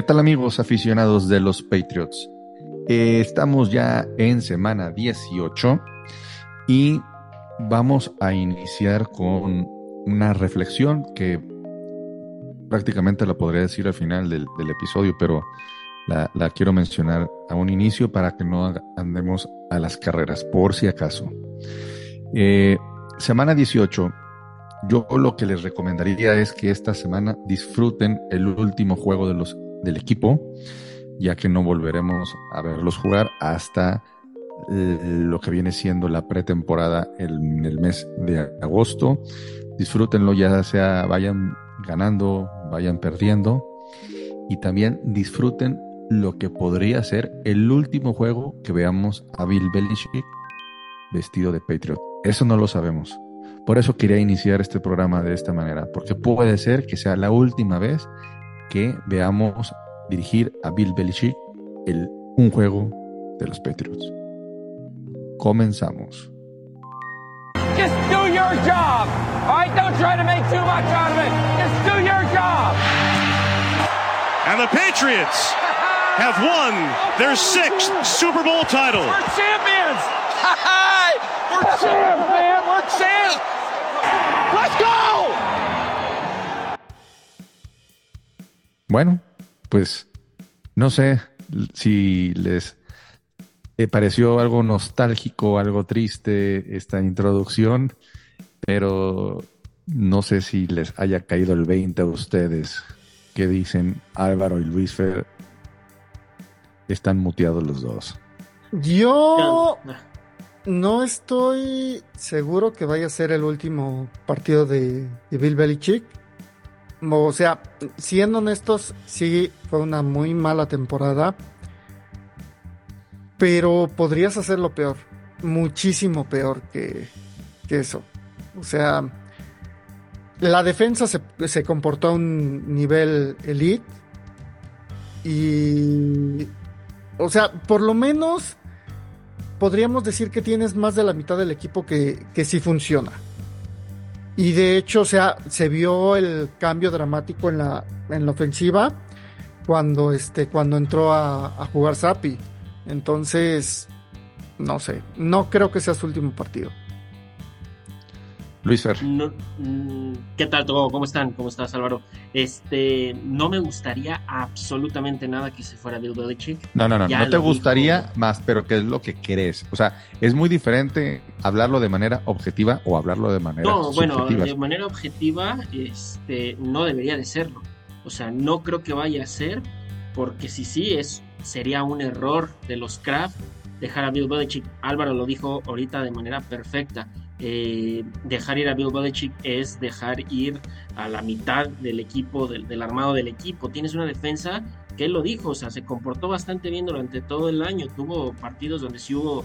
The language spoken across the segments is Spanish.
¿Qué tal amigos aficionados de los Patriots? Eh, estamos ya en semana 18 y vamos a iniciar con una reflexión que prácticamente la podría decir al final del, episodio, pero la, quiero mencionar a un inicio para que no andemos a las carreras, por si acaso. Eh, semana 18 yo lo que les recomendaría es que esta semana disfruten el último juego de los, del equipo, ya que no volveremos a verlos jugar hasta eh, lo que viene siendo la pretemporada en el mes de agosto. Disfrútenlo, ya sea vayan ganando, vayan perdiendo. Y también disfruten lo que podría ser el último juego que veamos a Bill Belichick vestido de Patriot. Eso no lo sabemos. Por eso quería iniciar este programa de esta manera, porque puede ser que sea la última vez que veamos dirigir a Bill Belichick el, un juego de los Patriots. Comenzamos. Just do your job. All right, don't try to make too much out of it. Just do your job. And the Patriots have won their sixth Super Bowl title. We're champions. We're champs, man. We're champs. ¡Let's go! Bueno, pues no sé si les pareció algo nostálgico, algo triste esta introducción, pero no sé si les haya caído el 20 a ustedes que dicen Álvaro y Luis Fer. Están muteados los dos. Yo no estoy seguro que vaya a ser el último partido de, Bill Belichick. O sea, siendo honestos, sí fue una muy mala temporada. Pero podrías hacerlo peor. Muchísimo peor que, eso. O sea, la defensa se, se comportó a un nivel elite. Y. O sea, por lo menos podríamos decir que tienes más de la mitad del equipo que, que sí funciona. Y de hecho, o sea, se vio el cambio dramático en la, en la ofensiva cuando, este, cuando entró a, a jugar Sapi. Entonces, no sé, no creo que sea su último partido. Luis Fer. Mm, ¿Qué tal todo? ¿Cómo están? ¿Cómo estás, Álvaro? Este, no me gustaría absolutamente nada que se fuera Bill Belichick. No, no, no, no te gustaría más, pero ¿qué es lo que querés? O sea, es muy diferente hablarlo de manera objetiva o hablarlo de manera No, bueno, de manera objetiva, este, no debería de serlo. O sea, no creo que vaya a ser, porque si sí es, sería un error de los Kraft dejar a Bill Belichick. Álvaro lo dijo ahorita de manera perfecta eh, dejar ir a Bill Belichick es dejar ir a la mitad del equipo, del, armado del equipo. Tienes una defensa que él lo dijo, o sea, se comportó bastante bien durante todo el año. Tuvo partidos donde sí hubo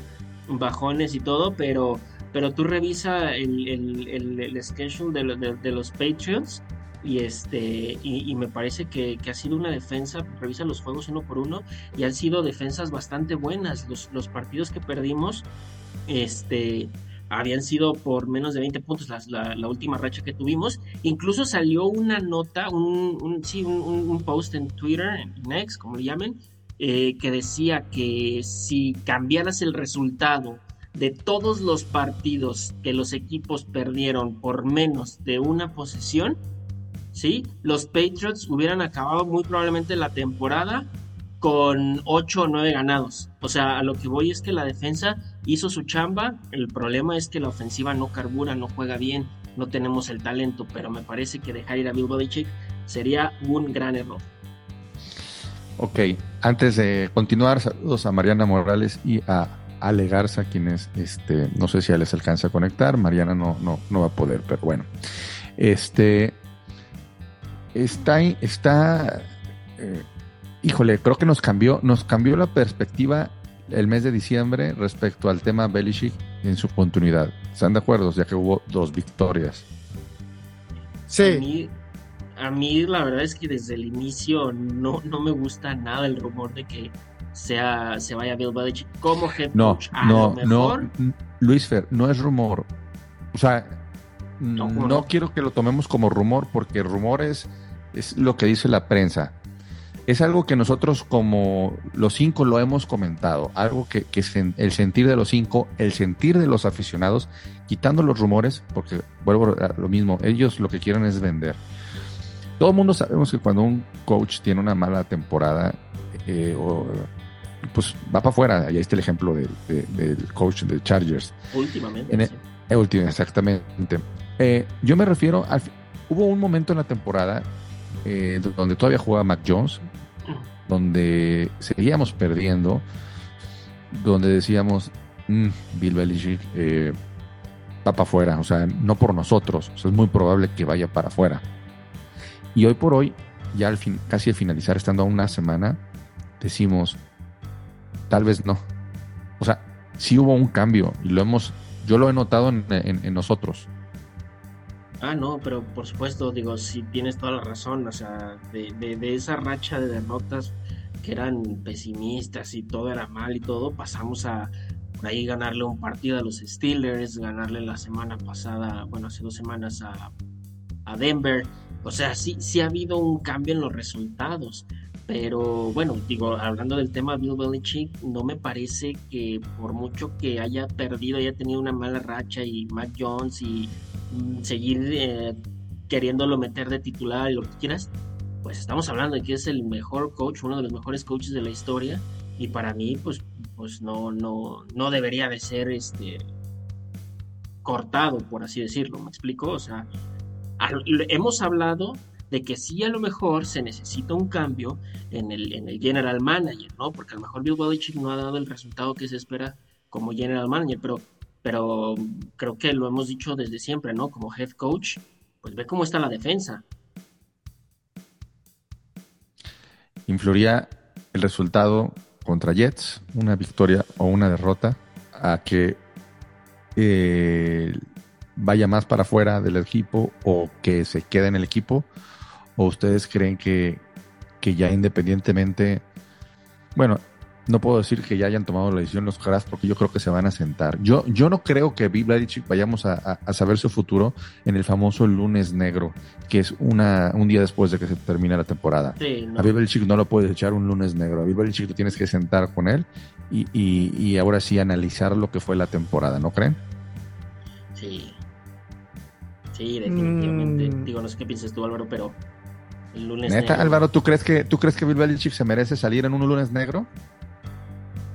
bajones y todo, pero, pero tú revisa el, el, schedule de, los Patriots y este y, me parece que, ha sido una defensa revisa los juegos uno por uno y han sido defensas bastante buenas los, los partidos que perdimos este habían sido por menos de 20 puntos la, última racha que tuvimos. Incluso salió una nota, un, un, post en Twitter, en X, como le llamen, eh, que decía que si cambiaras el resultado de todos los partidos que los equipos perdieron por menos de una posesión, ¿sí? los Patriots hubieran acabado muy probablemente la temporada con 8 o 9 ganados. O sea, a lo que voy es que la defensa hizo su chamba, el problema es que la ofensiva no carbura, no juega bien, no tenemos el talento, pero me parece que dejar ir a Bill Belichick sería un gran error. Ok, antes de continuar, saludos a Mariana Morales y a Ale Garza, quienes este, no sé si ya les alcanza a conectar, Mariana no, no, no va a poder, pero bueno. Este está, está eh, híjole, creo que nos cambió, nos cambió la perspectiva el mes de diciembre respecto al tema Belichick en su continuidad. ¿Están de acuerdo? Ya que hubo dos victorias. Sí. A mí, la verdad es que desde el inicio no, no me gusta nada el rumor de que sea, se vaya Bill Belichick como head no, No, no, Luis Fer, no es rumor. O sea, no, quiero que lo tomemos como rumor porque rumor es, es lo que dice la prensa es algo que nosotros como los cinco lo hemos comentado, algo que, que es el sentir de los cinco, el sentir de los aficionados, quitando los rumores, porque vuelvo a lo mismo, ellos lo que quieren es vender. Todo el mundo sabemos que cuando un coach tiene una mala temporada, eh, pues va para afuera. Ahí está el ejemplo del coach de Chargers. Últimamente. últimamente, exactamente. Eh, yo me refiero al. Hubo un momento en la temporada eh, donde todavía jugaba Mac Jones, donde seguíamos perdiendo, donde decíamos, mm, Bill Belichick eh, va para afuera, o sea, no por nosotros, es muy probable que vaya para afuera. Y hoy por hoy, ya al fin, casi al finalizar, estando a una semana, decimos, tal vez no. O sea, sí hubo un cambio y lo hemos, yo lo he notado en nosotros. Ah, no, pero por supuesto, digo, si tienes toda la razón, o sea, de, de, esa racha de derrotas que eran pesimistas y todo era mal y todo, pasamos a por ahí ganarle un partido a los Steelers, ganarle la semana pasada, bueno, hace dos semanas a, a Denver. O sea, sí, sí ha habido un cambio en los resultados. Pero bueno, digo, hablando del tema Bill Belichick, no me parece que por mucho que haya perdido, haya tenido una mala racha y Mac Jones y mm, seguir eh, queriéndolo meter de titular y lo que quieras, pues estamos hablando de que es el mejor coach, uno de los mejores coaches de la historia y para mí pues, pues no, no, no debería de ser este cortado, por así decirlo, ¿me explico? O sea, hemos hablado de que sí a lo mejor se necesita un cambio en el, en el general manager, ¿no? Porque a lo mejor Bill Belichick no ha dado el resultado que se espera como general manager, pero, pero creo que lo hemos dicho desde siempre, ¿no? Como head coach, pues ve cómo está la defensa. ¿Influiría el resultado contra Jets, una victoria o una derrota, a que eh, vaya más para afuera del equipo o que se quede en el equipo? ¿O ustedes creen que, que ya independientemente, bueno, no puedo decir que ya hayan tomado la decisión los caras porque yo creo que se van a sentar. Yo, yo no creo que Bill Belichick vayamos a, saber su futuro en el famoso lunes negro, que es una, un día después de que se termine la temporada. A Bill Belichick no lo puedes echar un lunes negro. A Bill Belichick tú tienes que sentar con él y, y, ahora sí analizar lo que fue la temporada, ¿no creen? Sí. Sí, definitivamente. Mm. Digo, no sé qué piensas tú, Álvaro, pero Neta, Álvaro, ¿tú crees que tú crees que Bill Belichick se merece salir en un lunes negro?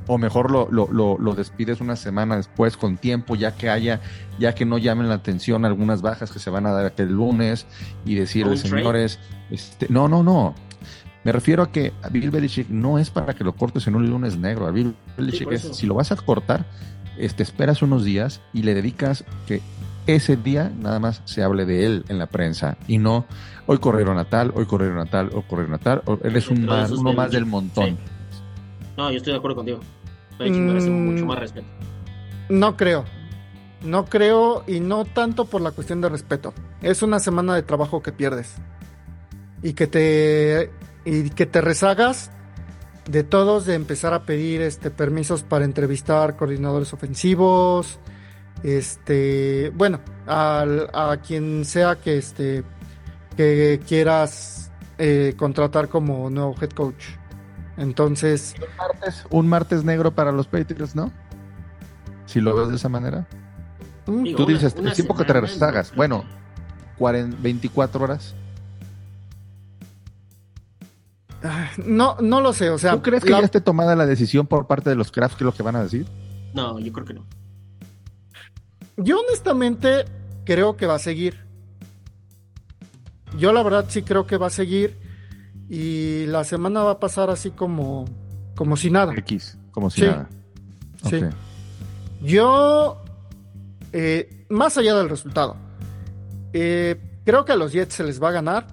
O mejor lo, lo, despides una semana después con tiempo, ya que haya, ya que no llamen la atención algunas bajas que se van a dar aquel lunes y decirle, señores, este, no, no, no. Me refiero a que a Bill Belichick no es para que lo cortes en un lunes negro. A Bill Belichick es, si lo vas a cortar, este, esperas unos días y le dedicas que ese día nada más se hable de él en la prensa y no hoy corrieron a tal, hoy corrieron a tal, hoy corrieron a tal. Él es un más, uno más del montón. No, yo estoy de acuerdo contigo. mm, mucho más respeto. No creo. No creo y no tanto por la cuestión de respeto. Es una semana de trabajo que pierdes. Y que te y que te rezagas de todos de empezar a pedir este permisos para entrevistar coordinadores ofensivos, este, bueno, a quien sea que este que quieras eh, contratar como nuevo head coach. Entonces, un martes, un martes negro para los Patriots, ¿no? Si lo ves de esa manera. Mm, Tú dices, el tiempo que te rezagas. Bueno, 24 horas. Ah, no, no lo sé, o sea. ¿Tú crees que ya esté tomada la decisión por parte de los Crafts que es lo que van a decir? No, yo creo que no. Yo honestamente creo que va a seguir. Yo la verdad sí creo que va a seguir y la semana va a pasar así como como si nada. X, como si nada. Sí. Yo, eh, más allá del resultado, eh, creo que a los Jets se les va a ganar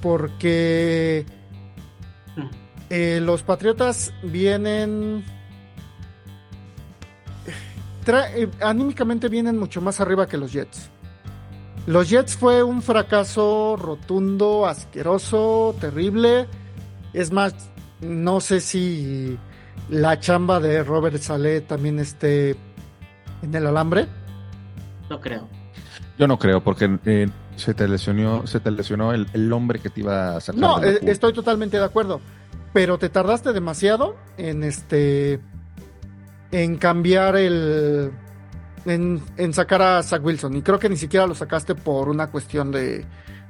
porque eh, los Patriotas vienen eh, anímicamente vienen mucho más arriba que los Jets. Los Jets fue un fracaso rotundo, asqueroso, terrible. Es más, no sé si la chamba de Robert Saleh también esté en el alambre. No creo. Yo no creo, porque eh, Se te lesionó, se te lesionó el, el hombre que te iba a sacar. No, eh, estoy totalmente de acuerdo. Pero te tardaste demasiado en este. En cambiar el. En, sacar a Zach Wilson. Y creo que ni siquiera lo sacaste por una cuestión de,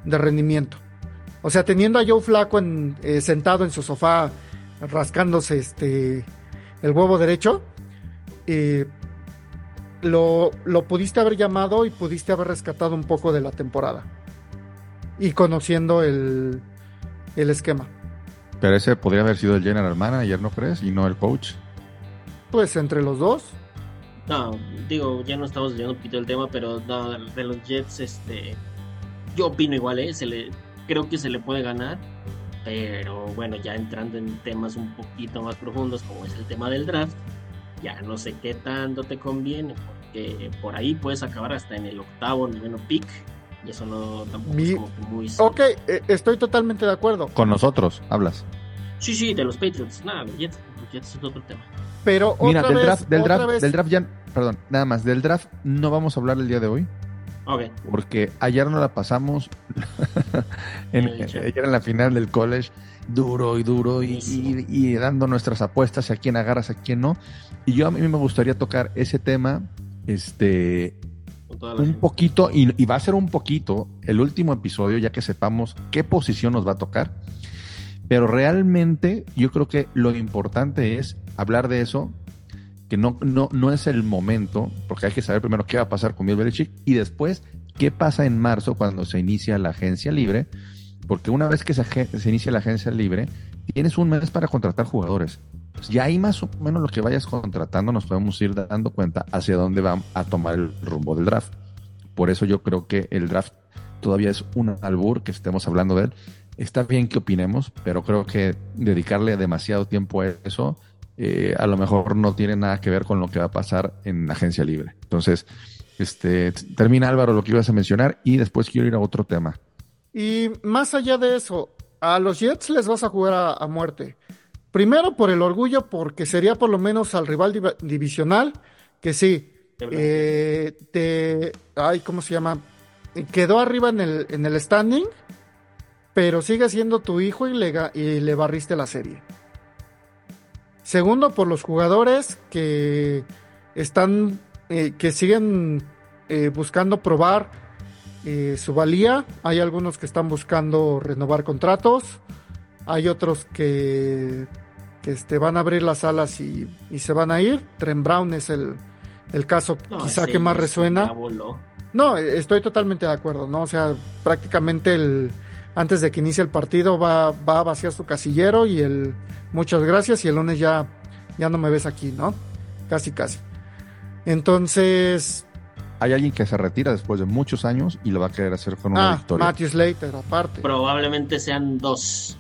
rendimiento. O sea, teniendo a Joe Flaco en- eh, sentado en su sofá rascándose este el huevo derecho, eh, lo, lo pudiste haber llamado y pudiste haber rescatado un poco de la temporada. Y conociendo el, el esquema. Pero ese podría haber sido el general manager, ¿no crees? Y no el coach. Pues entre los dos. No, digo, ya no estamos viendo un poquito el tema, pero no, de, de los Jets, este, yo opino igual, ¿eh? Se le, creo que se le puede ganar, pero bueno, ya entrando en temas un poquito más profundos, como es el tema del draft, ya no sé qué tanto te conviene, porque por ahí puedes acabar hasta en el octavo, noveno pick, y eso no tampoco Mi- es como que muy... Ok, eh, estoy totalmente de acuerdo. Con nosotros, hablas. Sí, sí, de los Patriots, nada, los Jets, los Jets es otro tema. Pero Mira, otra del vez, draft, del otra draft, vez- del draft ya, perdón, nada más, del draft no vamos a hablar el día de hoy, Ok, porque ayer no la pasamos en, ayer en la final del college, duro y duro y, y- y dando nuestras apuestas a quién agarras, a quién no. Y yo a mí me gustaría tocar ese tema, este, un gente. poquito, y, y va a ser un poquito el último episodio, ya que sepamos qué posición nos va a tocar. Pero realmente yo creo que lo importante es hablar de eso, que no, no, no es el momento, porque hay que saber primero qué va a pasar con Bill Belichick y después qué pasa en marzo cuando se inicia la agencia libre, porque una vez que se, se inicia la agencia libre, tienes un mes para contratar jugadores. Pues ya ahí más o menos lo que vayas contratando nos podemos ir dando cuenta hacia dónde va a tomar el rumbo del draft. Por eso yo creo que el draft todavía es un albur que estemos hablando de él. Está bien que opinemos, pero creo que dedicarle demasiado tiempo a eso eh, a lo mejor no tiene nada que ver con lo que va a pasar en agencia libre. Entonces, este, termina Álvaro lo que ibas a mencionar y después quiero ir a otro tema. Y más allá de eso, a los Jets les vas a jugar a, a muerte. Primero por el orgullo, porque sería por lo menos al rival div- divisional, que sí, verdad. eh, te, ay, ¿cómo se llama? Quedó arriba en el, en el standing, pero sigue siendo tu hijo y le, y le barriste la serie. Segundo, por los jugadores que están, eh, que siguen eh, buscando probar eh, su valía. Hay algunos que están buscando renovar contratos. Hay otros que, que este, van a abrir las alas y, y se van a ir. Tren Brown es el, el caso No, quizá que más resuena. No, estoy totalmente de acuerdo, ¿no? O sea, prácticamente el, antes de que inicie el partido va, va a vaciar su casillero y el muchas gracias y el lunes ya, ya no me ves aquí, ¿no? Casi, casi. Entonces, Hay alguien que se retira después de muchos años y lo va a querer hacer con una ah, victoria. Matthew Slater aparte. Probablemente sean dos.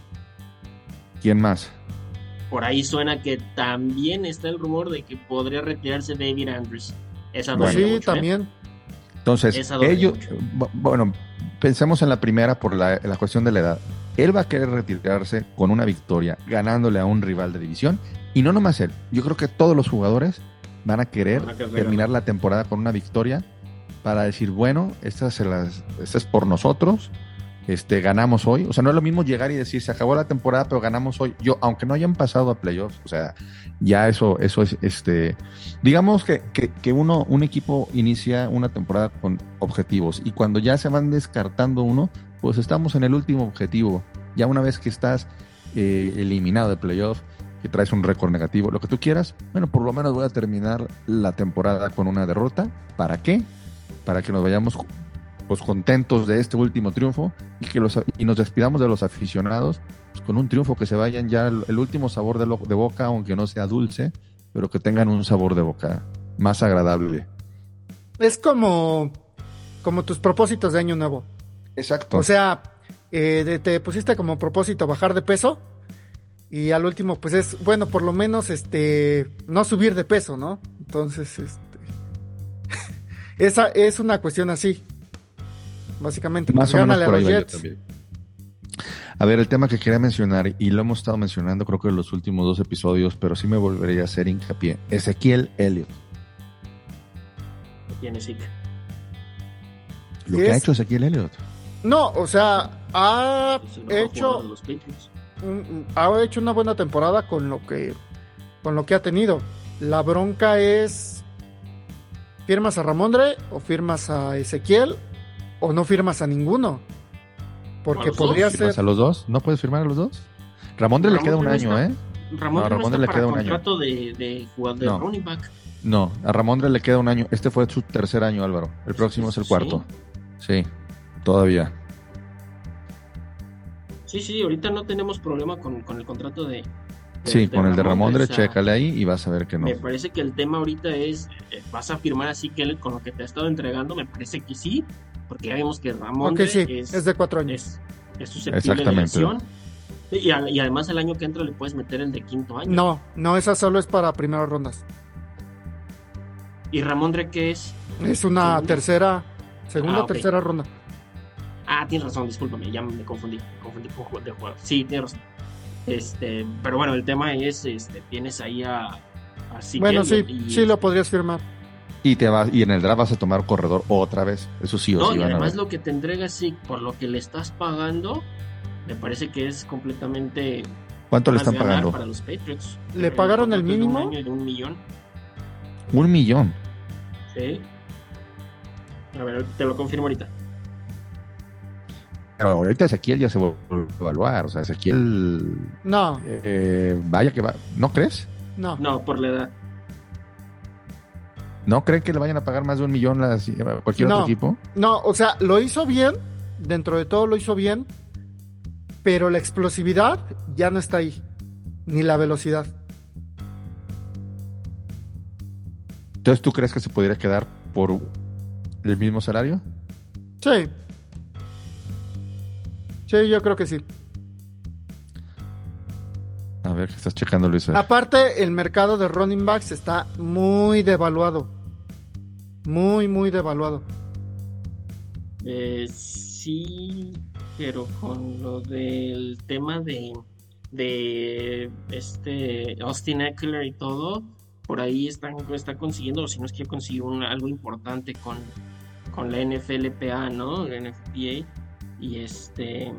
¿Quién más? Por ahí suena que también está el rumor de que podría retirarse David Andrews. Esa Bueno. duele sí, mucho, ¿eh? también. Entonces, ellos, mucho. bueno, pensemos en la primera por la, la cuestión de la edad. Él va a querer retirarse con una victoria, ganándole a un rival de división. Y no nomás él, yo creo que todos los jugadores van a querer Van a querer terminar la temporada con una victoria para decir, bueno, esta, se las, esta es por nosotros, este, ganamos hoy. O sea, no es lo mismo llegar y decir, se acabó la temporada, pero ganamos hoy. Yo, aunque no hayan pasado a playoffs, o sea, ya eso, eso es, este, digamos que, que, que uno, un equipo inicia una temporada con objetivos y cuando ya se van descartando uno, pues estamos en el último objetivo. Ya una vez que estás eh, eliminado de playoff, que traes un récord negativo, lo que tú quieras, bueno, por lo menos voy a terminar la temporada con una derrota. ¿Para qué? Para que nos vayamos pues contentos de este último triunfo y que los y nos despidamos de los aficionados pues, con un triunfo que se vayan ya el, el último sabor de, lo- de boca, aunque no sea dulce, pero que tengan un sabor de boca más agradable. Es como, como tus propósitos de año nuevo. Exacto. O sea, eh, de- te pusiste como propósito bajar de peso y al último, pues es, bueno, por lo menos, este, no subir de peso, ¿no? Entonces, este, esa es una cuestión así. Básicamente, Más pues, o menos gánale a por ahí va también. A ver, el tema que quería mencionar, y lo hemos estado mencionando creo que en los últimos dos episodios, pero sí me volvería a hacer hincapié. Ezequiel Elliott. Tiene Zeke. Lo que ha es. hecho Ezequiel Elliott. No, o sea, ha hecho los ha hecho una buena temporada con lo que con lo que ha tenido. La bronca es firmas a Ramondre o firmas a Ezequiel o no firmas a ninguno. Porque dos, podría ¿Firmas ser a los dos? ¿No puedes firmar a los dos? Ramondre le queda un año, está. ¿eh? Ramón No, Ramondre le queda un año. contrato de, de jugador de No. running back. No, a Ramondre le queda un año. Este fue su tercer año, Álvaro. El próximo es el cuarto. Sí, todavía. Sí, sí, ahorita no tenemos problema con, con el contrato de. de- Sí, con el de Ramondre, o sea, chécale ahí y vas a ver que no. Me parece que el tema ahorita es, eh, ¿vas a firmar así que con lo que te ha estado entregando? Me parece que sí, porque ya vimos que Ramón sí, es, es de cuatro años. es, es susceptible de Exactamente. lesión. Y, a- y además el año que entra le puedes meter el de quinto año. No, no, esa solo es para primeras rondas. ¿Y Ramondre qué es? Es una Segunda. tercera, segunda Ah, tercera ronda. Ah, tienes razón, discúlpame, ya me confundí, me confundí con juego de juego. Sí, tienes razón. Este, pero bueno, el tema es, este, tienes ahí a, a Bueno, sí, y- sí lo podrías firmar. Y te vas, y en el draft vas a tomar corredor otra vez. Eso sí o No, sí y además lo que te entrega sí, por lo que le estás pagando, me parece que es completamente ¿Cuánto le están ganar pagando? para los Patriots. ¿Le pagaron el de mínimo? Un año de un millón, Un millón. sí. A ver, te lo confirmo ahorita. Pero ahorita Ezequiel ya se volvió a evaluar. O sea, Ezequiel. No, eh, vaya que va. ¿No crees? no. No, por la edad. ¿No creen que le vayan a pagar más de un millón a cualquier No. otro equipo? No, o sea, lo hizo bien, dentro de todo lo hizo bien, pero la explosividad ya no está ahí, ni la velocidad. Entonces, ¿tú crees que se pudiera quedar por el mismo salario? Sí. Sí, yo creo que sí. A ver, ¿qué estás checando, Luis? Aparte, el mercado de running backs está muy devaluado. Muy, muy devaluado. Eh, sí, pero con lo del tema de, de este Austin Eckler y todo, por ahí están, está consiguiendo, o si no es que consiguió un- algo importante con, con la NFLPA, ¿no? La NFPA. Y este.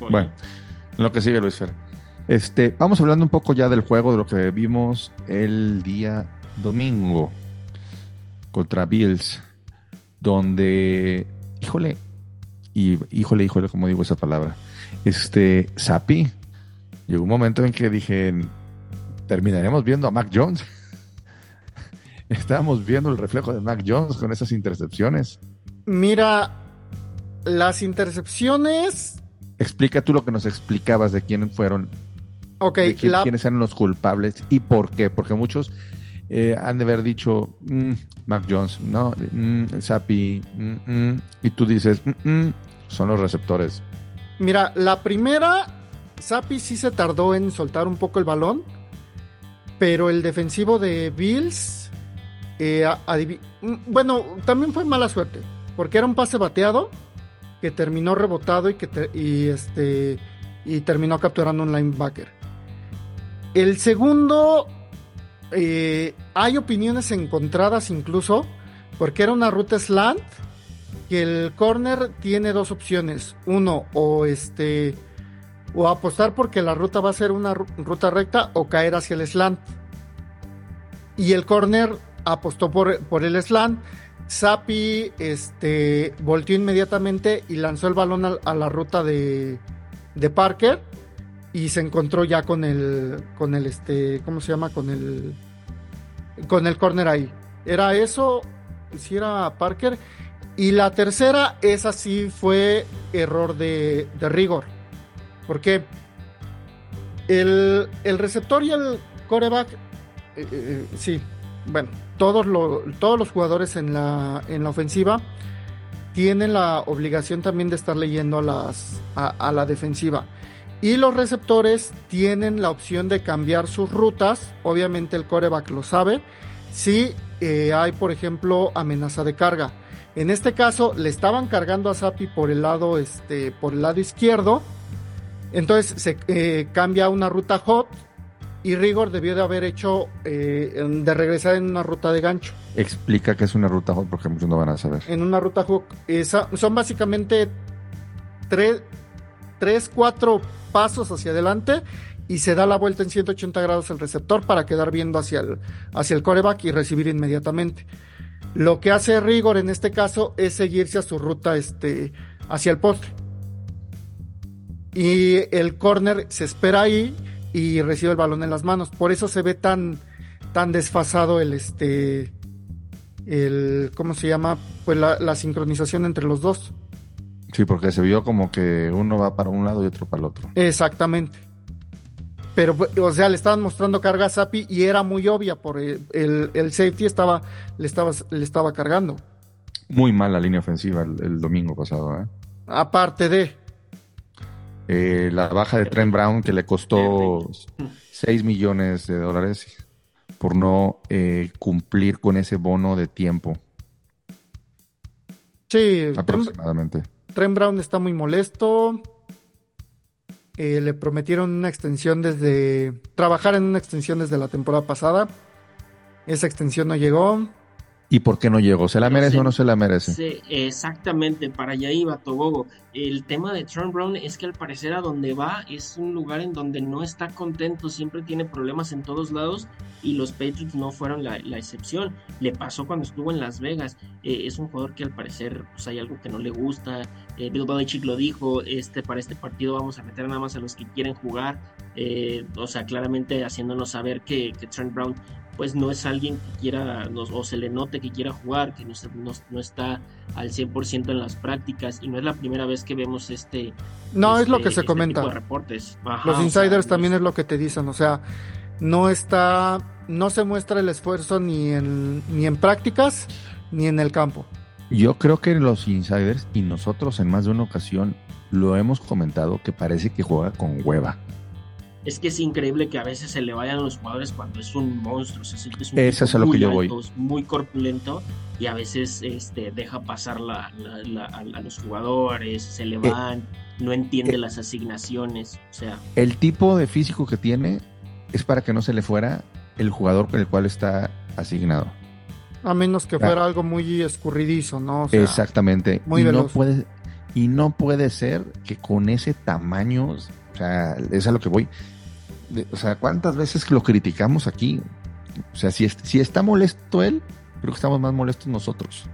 Bueno, lo que sigue, Luis Fer. Este, vamos hablando un poco ya del juego, de lo que vimos el día domingo contra Bills, donde, híjole, y híjole, híjole, como digo esa palabra, este, Sapi, llegó un momento en que dije, terminaremos viendo a Mac Jones. Estábamos viendo el reflejo de Mac Jones con esas intercepciones. Mira, las intercepciones. Explica tú lo que nos explicabas de quién fueron Ok, de quién- la, quiénes eran los culpables y por qué. Porque muchos eh, han de haber dicho "Mm, Mac Jones, no, mm, Sapi, mm, mm", y tú dices "Mm, mm", son los receptores. mira, la primera, Sapi sí se tardó en soltar un poco el balón, pero el defensivo de Bills, eh, bueno, también fue mala suerte, porque era un pase bateado que terminó rebotado y que te- y este y terminó capturando un linebacker. El segundo, eh, hay opiniones encontradas incluso, porque era una ruta slant el corner tiene dos opciones. Uno, o este, o apostar porque la ruta va a ser una ru- ruta recta o caer hacia el slant. Y el corner apostó por, por el slant. Sapi este, volteó inmediatamente y lanzó el balón a, a la ruta de, de Parker y se encontró ya con el, con el, este, ¿cómo se llama? Con el, con el corner ahí. Era eso, si era Parker. Y la tercera, esa sí fue error de, de rigor. ¿Por qué? El, el receptor y el coreback, eh, eh, sí, bueno, todos, lo- todos los jugadores en la, en la ofensiva tienen la obligación también de estar leyendo a, las, a la defensiva. Y los receptores tienen la opción de cambiar sus rutas. Obviamente el coreback lo sabe. Si eh, hay, por ejemplo, amenaza de carga. En este caso, le estaban cargando a Sapi por el lado, este, por el lado izquierdo. Entonces se eh, cambia a una ruta hot y Rigor debió de haber hecho eh, de regresar en una ruta de gancho. Explica que es una ruta hook porque muchos no van a saber. En una ruta hook. Esa, son básicamente tres, tres, cuatro pasos hacia adelante y se da la vuelta en 180 grados el receptor para quedar viendo hacia el, hacia el coreback y recibir inmediatamente. Lo que hace Rigor en este caso es seguirse a su ruta este, hacia el poste. Y el corner se espera ahí y recibe el balón en las manos. Por eso se ve tan, tan desfasado el este. El, ¿Cómo se llama? Pues la, la sincronización entre los dos. Sí, porque se vio como que uno va para un lado y otro para el otro. Exactamente. Pero, o sea, le estaban mostrando carga a Sapi y era muy obvia por el, el, safety estaba le, estaba, le estaba cargando. Muy mal la línea ofensiva el, domingo pasado, ¿eh? Aparte de. Eh, la baja de Trent Brown que le costó 6 millones de dólares por no eh, cumplir con ese bono de tiempo. Sí, aproximadamente. Trent Brown está muy molesto. Eh, le prometieron una extensión desde. trabajar en una extensión desde la temporada pasada. Esa extensión no llegó. ¿Y por qué no llegó? ¿Se la merece o no se la merece? Exactamente, para allá iba Togogo. El tema de Trent Brown es que al parecer a donde va es un lugar en donde no está contento, siempre tiene problemas en todos lados y los Patriots no fueron la, excepción. Le pasó cuando estuvo en Las Vegas. Eh, es un jugador que al parecer pues, hay algo que no le gusta. Eh, Bill Belichick lo dijo, este, para este partido vamos a meter nada más a los que quieren jugar. Eh, o sea, claramente haciéndonos saber que, que Trent Brown pues no es alguien que quiera, o se le note que quiera jugar, que no, no, está al 100% en las prácticas y no es la primera vez que vemos este... No, es lo este, que se este comenta. reportes. Los insiders también es lo que te dicen, o sea, no está, no se muestra el esfuerzo ni en, ni en prácticas ni en el campo. Yo creo que los insiders y nosotros en más de una ocasión lo hemos comentado que parece que juega con hueva es que es increíble que a veces se le vayan los jugadores cuando es un monstruo. es un Eso es a lo que yo voy. Muy corpulento y a veces este, deja pasar la, a, los jugadores, se le eh, van, no entiende eh, las asignaciones. O sea, el tipo de físico que tiene es para que no se le fuera el jugador con el cual está asignado. A menos que fuera ah. algo muy escurridizo, ¿no? Exactamente. Muy y no puede y no puede ser que con ese tamaño, o sea, es a lo que voy o sea, ¿cuántas veces lo criticamos aquí? O sea, si, si está molesto él, creo que estamos más molestos nosotros.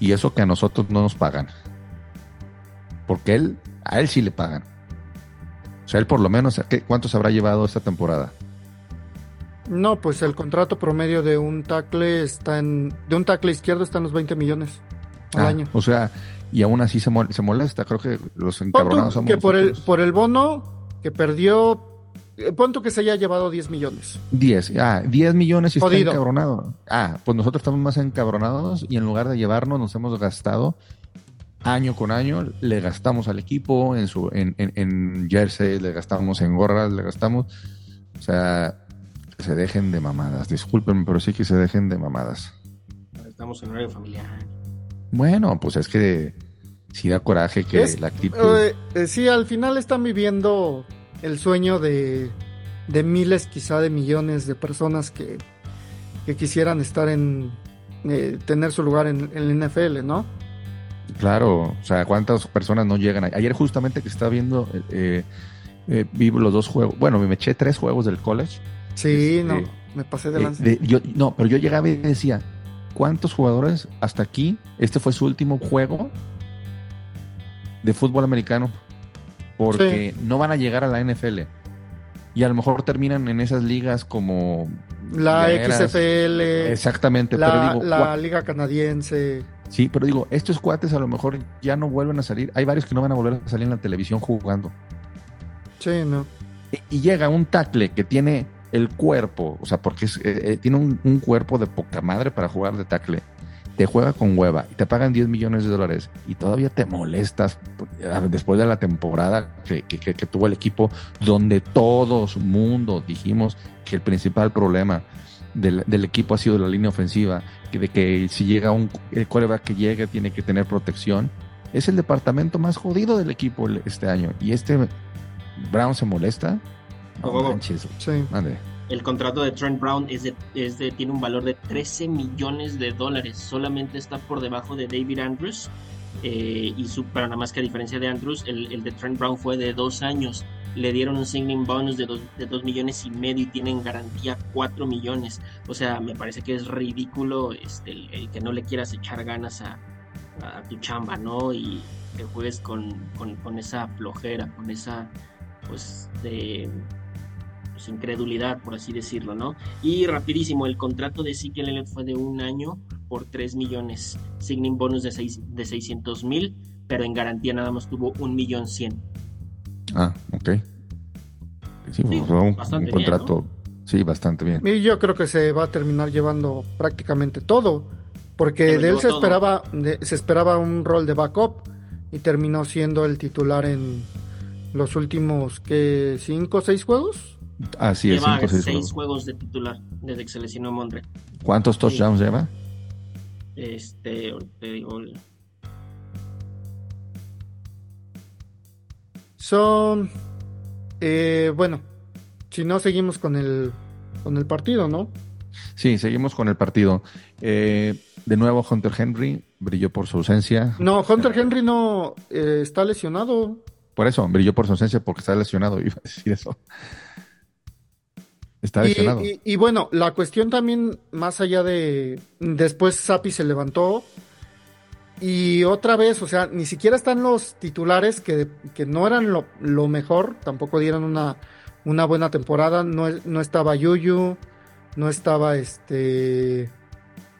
Y eso que a nosotros no nos pagan. Porque él, a él sí le pagan. O sea, él por lo menos, ¿cuántos habrá llevado esta temporada? No, pues el contrato promedio de un tackle está en. De un tackle izquierdo está en los 20 millones al ah, año. O sea, y aún así se, molesta. Creo que los encabronados somos. Que por el, por el bono que perdió Punto que se haya llevado 10 millones. 10, ah, 10 millones y está encabronado. Ah, pues nosotros estamos más encabronados y en lugar de llevarnos nos hemos gastado año con año, le gastamos al equipo en su en, en, jersey, le gastamos en gorras, le gastamos, o sea, se dejen de mamadas. Discúlpenme, pero sí que se dejen de mamadas. Estamos en horario familiar. Bueno, pues es que sí da coraje que la actitud. Eh, eh, sí, al final están viviendo el sueño de, de miles, quizá de millones de personas que, que quisieran estar en, eh, tener su lugar en, el NFL, ¿no? Claro, o sea, ¿cuántas personas no llegan? Ayer justamente que estaba viendo, eh, eh, vivo los dos juegos, bueno, me eché tres juegos del college. Sí, este, no, me pasé de lanza. yo, no, pero yo llegaba y decía, ¿cuántos jugadores hasta aquí? Este fue su último juego de fútbol americano porque no van a llegar a la NFL. Y a lo mejor terminan en esas ligas como... La XFL. Exactamente. La, la liga canadiense. Sí, pero digo, estos cuates a lo mejor ya no vuelven a salir. Hay varios que no van a volver a salir en la televisión jugando. Sí, no. Y, llega un tackle que tiene el cuerpo, o sea, porque eh, eh, tiene un, un, cuerpo de poca madre para jugar de tackle te juega con hueva y te pagan 10 millones de dólares y todavía te molestas después de la temporada que, tuvo el equipo donde todos mundo dijimos que el principal problema del, equipo ha sido la línea ofensiva, que de que si llega un el que llegue tiene que tener protección. Es el departamento más jodido del equipo este año y este Brown se molesta. No Ojo. manches. Sí. Mande. El contrato de Trent Brown es de, tiene un valor de 13 millones de dólares. Solamente está por debajo de David Andrews. eh, y su, pero nada más que a diferencia de Andrews, el, de Trent Brown fue de dos años. Le dieron un signing bonus de dos, de dos millones y medio y tienen garantía 4 millones. O sea, me parece que es ridículo este, el, que no le quieras echar ganas a, tu chamba, ¿no? Y que juegues con esa flojera, con esa, pues, de pues, incredulidad, por así decirlo, ¿no? Y rapidísimo, el contrato de Ezekiel Elliott fue de un año por 3 millones, signing bonus de, seis, de 600 mil, pero en garantía nada más tuvo un millón 100. Ah, ok. Sí, Sí, fue un, bastante un bien, contrato. Sí, bastante bien. Y yo creo que se va a terminar llevando prácticamente todo, porque de él se todo. esperaba, de- se esperaba un rol de backup y terminó siendo el titular en los últimos que cinco o seis juegos. Así es, Lleva seis juegos. juegos de titular desde que se lesionó Mondre. ¿Cuántos touchdowns lleva? Este, te digo, Son, eh, bueno, si no seguimos con el con el partido, ¿no? Sí, seguimos con el partido. Eh, de nuevo, Hunter Henry brilló por su ausencia. No, Hunter Henry no eh, está lesionado. Por eso, brilló por su ausencia porque está lesionado. Iba a decir eso. Está Y, lesionado. y- y bueno, la cuestión también, más allá de. Después Sapi se levantó. Y otra vez, o sea, ni siquiera están los titulares que, que no eran lo, lo mejor. Tampoco dieron una, una buena temporada. No, no estaba Yuyu. No estaba este.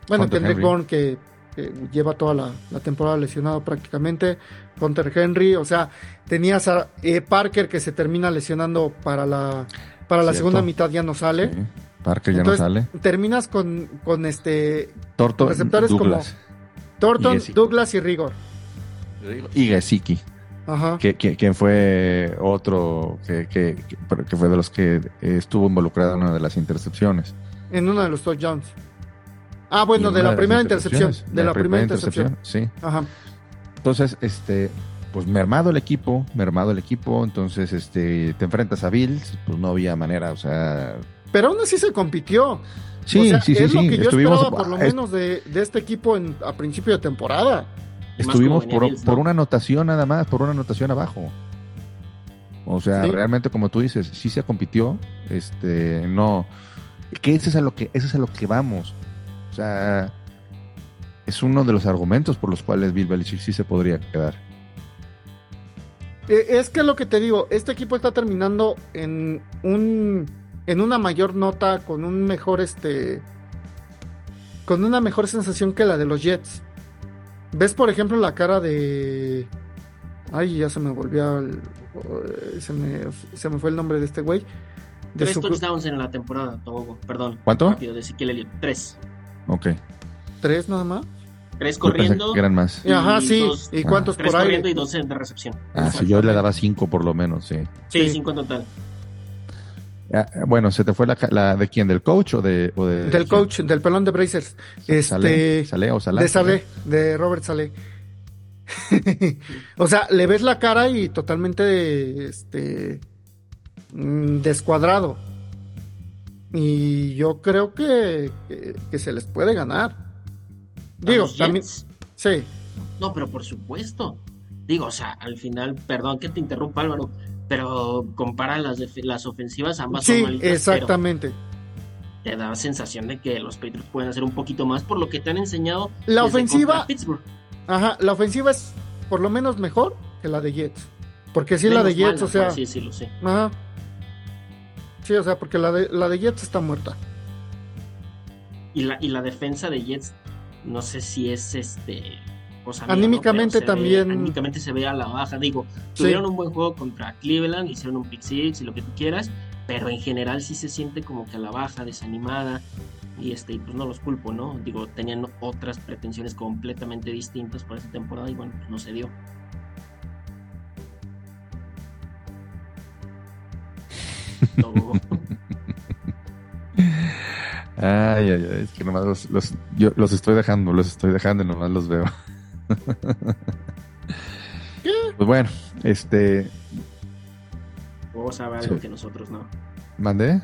Bueno, Hunter Kendrick. Bourne, que, que lleva toda la, la temporada lesionado prácticamente. Hunter Henry, o sea, tenías a eh, Parker que se termina lesionando para la, para la segunda mitad, ya no sale. Sí, Parker ya Entonces, no sale. Terminas con, con este Torto, receptores Douglas. Thornton, Y Gesicki. Douglas y Rigor. Y Gesicki, Ajá. que, fue otro que, que, fue de los que estuvo involucrado en una de las intercepciones. En uno de los touchdowns. Ah, bueno, de una la primera intercepción. De la primera intercepción. Sí. Ajá. Entonces, este, pues mermado el equipo, mermado el equipo, entonces este, te enfrentas a Bills, pues no había manera, o sea, Pero aún así se compitió. sí, o sea, sí, sí, es lo que yo estuvimos, esperaba por lo menos de, de este equipo en, a principio de temporada. Estuvimos por, Bills, por ¿no? una anotación nada más, por una anotación abajo. O sea, Sí. realmente como tú dices, sí se compitió, este, no, que eso es a lo que, eso es a lo que vamos. O sea, es uno de los argumentos por los cuales Bill Belichick sí se podría quedar. Eh, es que lo que te digo, este equipo está terminando en un en una mayor nota con un mejor este con una mejor sensación que la de los Jets. ¿Ves por ejemplo la cara de Ay, ya se me volvió el- eh, se me se me fue el nombre de este güey. De Tres su touchdowns en la temporada, Togo. Perdón. ¿Cuánto? Rápido, de Ezekiel Elliott. Tres. Ok. tres nada más. Tres corriendo. que eran más. Y Ajá, sí. dos- ¿Y cuántos Tres por corriendo aire? y dos en de recepción. Ah, sí, yo le daba cinco por lo menos, sí. Sí, Sí. cinco en total. Ah, bueno, ¿se te fue la, la de quién? ¿Del coach o de...? o de- Del coach, del pelón de Brazers. Este ¿Salé? ¿Salé o? De Saleh, de Robert Saleh. o sea, le ves la cara y totalmente este mm, descuadrado. Y yo creo que, que, que se les puede ganar. ¿A Digo, también. Sí, No, pero por supuesto. Digo, o sea, al final, perdón que te interrumpa Álvaro, pero compara las, las ofensivas, ambas son sí, pero exactamente. te da la sensación de que los Patriots pueden hacer un poquito más por lo que te han enseñado. La ofensiva- Pittsburgh. Ajá, la ofensiva es por lo menos mejor que la de Jets. Porque sí, la Menos de Jets, mala, o sea. así decirlo, sí. Ajá. Sí, o sea, porque la de, la de Jets está muerta. Y la, y la defensa de Jets, no sé si es este. ¿no? Anímicamente ve- también- anímicamente se ve a la baja. Digo, Sí. tuvieron un buen juego contra Cleveland, hicieron un pick six y lo que tú quieras, pero en general sí se siente como que a la baja, desanimada. Y este, y pues no los culpo, ¿no? Digo, tenían otras pretensiones completamente distintas para esta temporada y bueno, pues no se dio. Todo- Ay, ay, ay, es que nomás los, los- yo los estoy dejando, los estoy dejando y nomás los veo. Pues bueno, este, Vos sabe algo Sí. que nosotros no. ¿Mandé?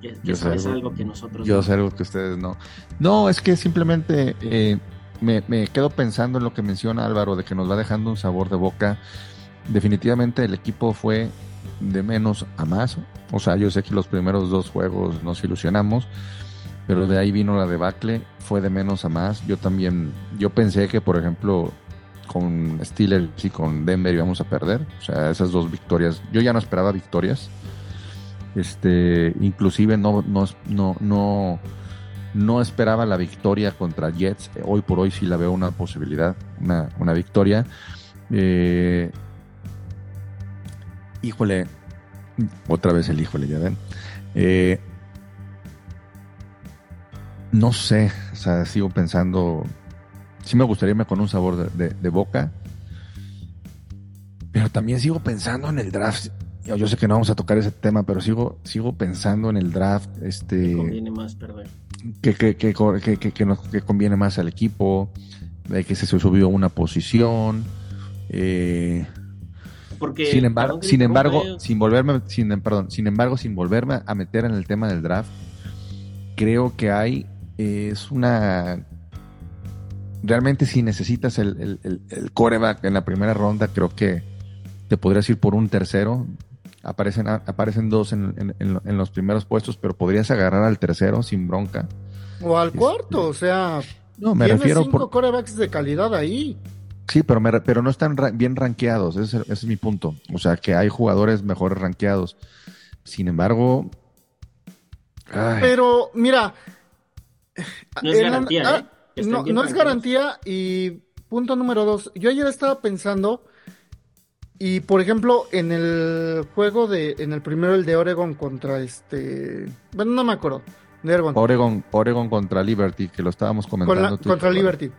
Que, que Yo sabes algo- algo que nosotros Yo no. sé algo que ustedes no. No, es que simplemente eh, me, me quedo pensando en lo que menciona Álvaro, de que nos va dejando un sabor de boca. Definitivamente el equipo fue de menos a más. O sea, yo sé que los primeros dos juegos nos ilusionamos, pero de ahí vino la debacle, fue de menos a más. Yo también, yo pensé que, por ejemplo, con Steelers y con Denver íbamos a perder. O sea, esas dos victorias, yo ya no esperaba victorias. Este, inclusive no, no, no, no, no esperaba la victoria contra Jets. Hoy por hoy sí la veo una posibilidad, una, una victoria. Eh, híjole, otra vez el híjole, ya ven. Eh, no sé, o sea, sigo pensando. Sí me gustaría irme con un sabor de, de- de boca. Pero también sigo pensando en el draft. Yo, yo sé que no vamos a tocar ese tema, pero sigo, sigo pensando en el draft. Este Conviene más perder. que, que, que, que, que- que nos- que conviene más al equipo, de que se subió una posición. eh, Porque, sin embargo, perdón que sin embargo, sin volverme, sin, perdón, sin embargo, sin volverme a meter en el tema del draft, creo que hay es una realmente si necesitas el, el, el- el coreback en la primera ronda, creo que te podrías ir por un tercero. Aparecen, aparecen dos en, en- los primeros puestos, pero podrías agarrar al tercero sin bronca. O al Este- cuarto, o sea, No, me refiero cinco por, corebacks de calidad ahí. Sí, pero, me pero no están ra- bien rankeados, ese, ese es mi punto. O sea, que hay jugadores mejores rankeados. Sin embargo, ay, Pero mira, No es en garantía, ah, ¿eh? No, es garantía y punto número dos. Yo ayer estaba pensando y por ejemplo en el juego de, en el primero el de Oregon contra este, bueno no me acuerdo, de Oregon, Oregon, Oregon contra Liberty, que lo estábamos con comentando. la- tú y contra. Liberty.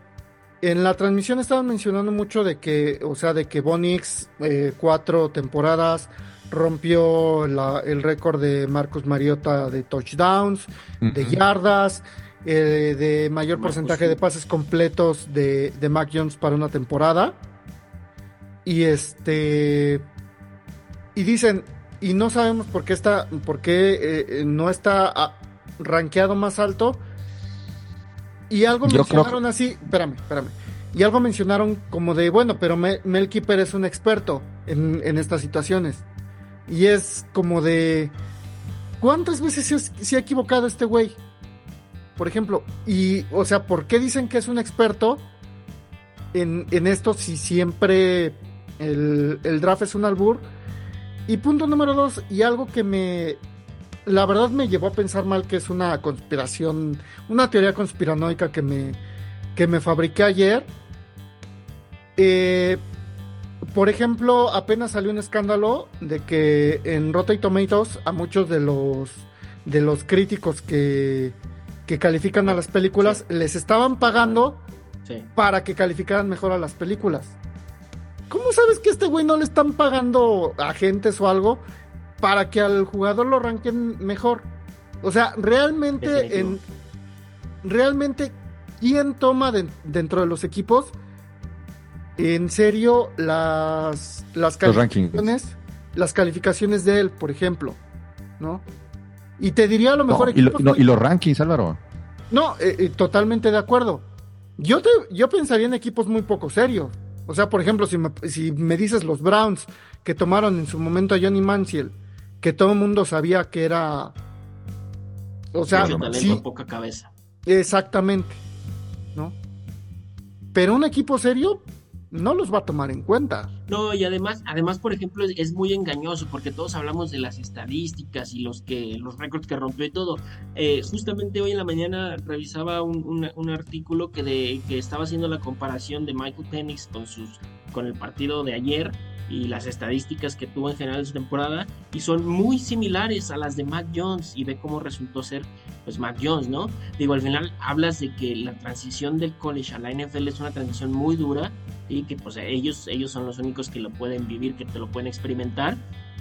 En la transmisión estaban mencionando mucho de que, o sea, de que Bonix eh, cuatro temporadas rompió la- el récord de Marcus Mariota de touchdowns, de yardas, eh, de mayor Marcus, porcentaje sí. de pases completos de, de Mac Jones para una temporada. Y este. Y dicen, y no sabemos por qué está, por qué eh, eh, no está ah, rankeado más alto. Y algo Yo creo mencionaron así, espérame, espérame. Y algo mencionaron como de, bueno, pero Me- Mel Kiper es un experto en, en estas situaciones. Y es como de, ¿cuántas veces se, se ha equivocado este güey? Por ejemplo, y, o sea, ¿por qué dicen que es un experto en, esto si siempre el, el draft es un albur? Y punto número dos, y algo que me, la verdad me llevó a pensar mal que es una conspiración, una teoría conspiranoica que me, que me fabriqué ayer. Eh, por ejemplo, apenas salió un escándalo de que en Rotten Tomatoes a muchos de los de los críticos que, que califican a las películas les estaban pagando Sí. para que calificaran mejor a las películas. ¿Cómo sabes que a este güey no le están pagando agentes o algo para que al jugador lo ranquen mejor? O sea, realmente en realmente quién toma de- dentro de los equipos en serio las las calificaciones, las calificaciones de él, por ejemplo, ¿no? Y te diría a lo No, mejor y, lo- equipos no, y los rankings, Álvaro. no, eh, eh, totalmente de acuerdo. Yo, te, yo pensaría en equipos muy poco serios. O sea, por ejemplo, si me, si me dices los Browns que tomaron en su momento a Johnny Manziel, que todo el mundo sabía que era... O sea, talento, sí, poca cabeza. exactamente. ¿No? Pero un equipo serio no los va a tomar en cuenta. No, y además, además, por ejemplo, es, muy engañoso porque todos hablamos de las estadísticas y los que, los récords que rompió y todo. Eh, justamente hoy en la mañana revisaba un, un- un artículo que de, que estaba haciendo la comparación de Michael Penix con sus, con el partido de ayer y las estadísticas que tuvo en general en su temporada y son muy similares a las de Mac Jones y ve cómo resultó ser pues Mac Jones, ¿no? Digo, al final hablas de que la transición del college a la NFL es una transición muy dura y que pues ellos, ellos son los únicos que lo pueden vivir, que te lo pueden experimentar.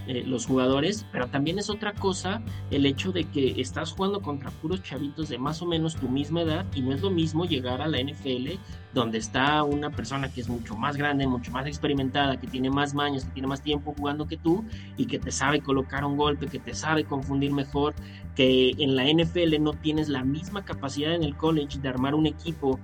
eh, los jugadores, pero también es otra cosa el hecho de que estás jugando contra puros chavitos de más o menos tu misma edad y no es lo mismo llegar a la NFL donde está una persona que es mucho más grande, mucho más experimentada, que tiene más maños, que tiene más tiempo jugando que tú y que te sabe colocar un golpe, que te sabe confundir mejor, que en la NFL no tienes la misma capacidad en el college de armar un equipo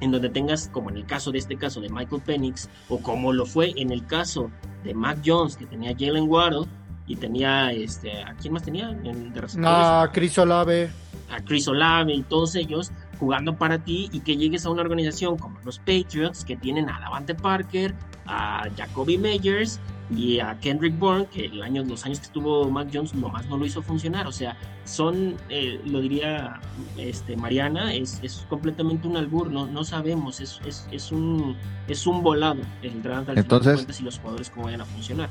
en donde tengas, como en el caso de este caso de Michael Penix, o como lo fue en el caso de Mac Jones, que tenía Jalen Waddle, y tenía, este, ¿a quién más tenía? En, de a Chris Olave. A Chris Olave y todos ellos jugando para ti y que llegues a una organización como los Patriots, que tienen a Davante Parker, a Jacoby Meyers y a Kendrick Bourne, que el año, los años que estuvo Mac Jones nomás no lo hizo funcionar. O sea, son, eh, lo diría este, Mariana, es, es, completamente un albur, no, no sabemos, es, es, es, un, es un volado el draft Entonces, y los jugadores cómo vayan a funcionar.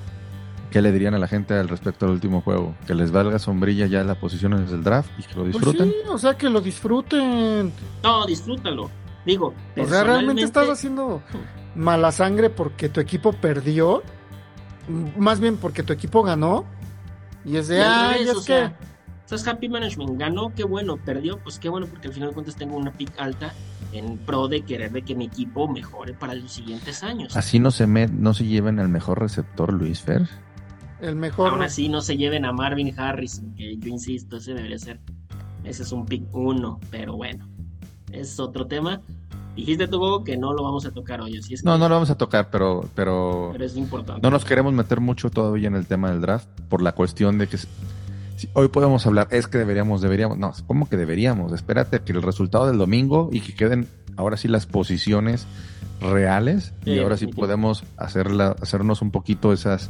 ¿Qué le dirían a la gente al respecto al último juego? Que les valga sombrilla ya la posición en el draft y que lo pues disfruten. sí, o sea, que lo disfruten. No, disfrútalo. Digo, o sea, realmente estás haciendo mala sangre porque tu equipo perdió más bien porque tu equipo ganó. Y es de, ay, es, que. Sea, happy management. Ganó, qué bueno. Perdió, pues qué bueno, porque al final de cuentas tengo una pick alta en pro de querer de que mi equipo mejore para los siguientes años. Así no se, me, no se lleven al mejor receptor, Luis Fer. El mejor. Aún así no se lleven a Marvin Harris, que yo insisto, ese debería ser. Ese es un pick uno, pero bueno. Es otro tema. Dijiste tú que no lo vamos a tocar hoy, así es No, no lo vamos a tocar, pero, pero, pero es importante. No nos queremos meter mucho todavía en el tema del draft por la cuestión de que hoy podemos hablar, es que deberíamos, deberíamos, no, ¿cómo que deberíamos? Espérate que el resultado del domingo y que queden ahora sí las posiciones reales y ahora sí podemos hacerla, hacernos un poquito esas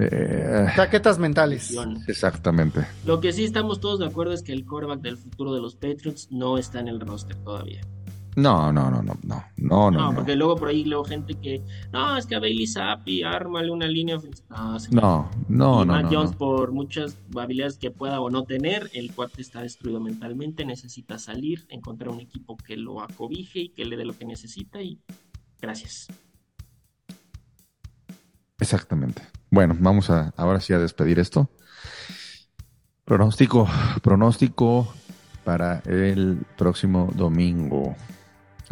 eh, Chaquetas mentales. Exactamente. Lo que sí estamos todos de acuerdo es que el quarterback del futuro de los Patriots no está en el roster todavía. No, no, no, no, no, no, no. porque luego por ahí luego gente que, no, es que a Bailey Zappi, ármale una línea No, no, no, no, Jones, por muchas habilidades que pueda o no tener, el cuate está destruido mentalmente, necesita salir, encontrar un equipo que lo acobije y que le dé lo que necesita y gracias. Exactamente. Bueno, vamos a ahora sí a despedir esto. Pronóstico, pronóstico para el próximo domingo.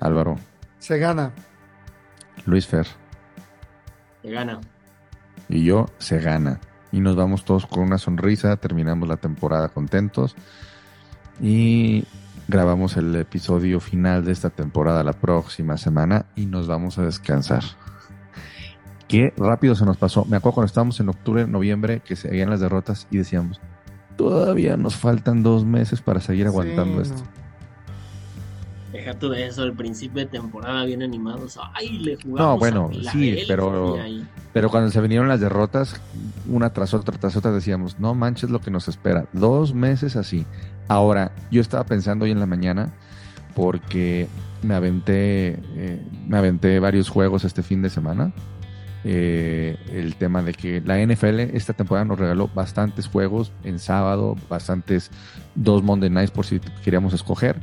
Álvaro. Se gana. Luis Fer. Se gana. Y yo, se gana. Y nos vamos todos con una sonrisa, terminamos la temporada contentos y grabamos el episodio final de esta temporada la próxima semana y nos vamos a descansar. Qué rápido se nos pasó. Me acuerdo cuando estábamos en octubre, noviembre, que seguían las derrotas y decíamos, todavía nos faltan dos meses para seguir aguantando esto. Deja tú de eso, el principio de temporada bien animados. Ay, le jugamos. No, bueno, sí, pero, pero cuando se vinieron las derrotas, una tras otra, tras otra, decíamos, no manches lo que nos espera. Dos meses así. Ahora, yo estaba pensando hoy en la mañana, porque me aventé, eh, me aventé varios juegos este fin de semana. Eh, el tema de que la NFL esta temporada nos regaló bastantes juegos en sábado, bastantes dos Monday Nights por si queríamos escoger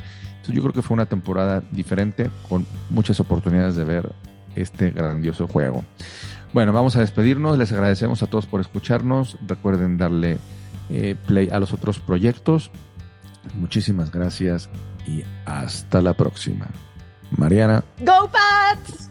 yo creo que fue una temporada diferente con muchas oportunidades de ver este grandioso juego. Bueno, vamos a despedirnos. Les agradecemos a todos por escucharnos. Recuerden darle eh, play a los otros proyectos. Muchísimas gracias y hasta la próxima. Mariana. Go Pats!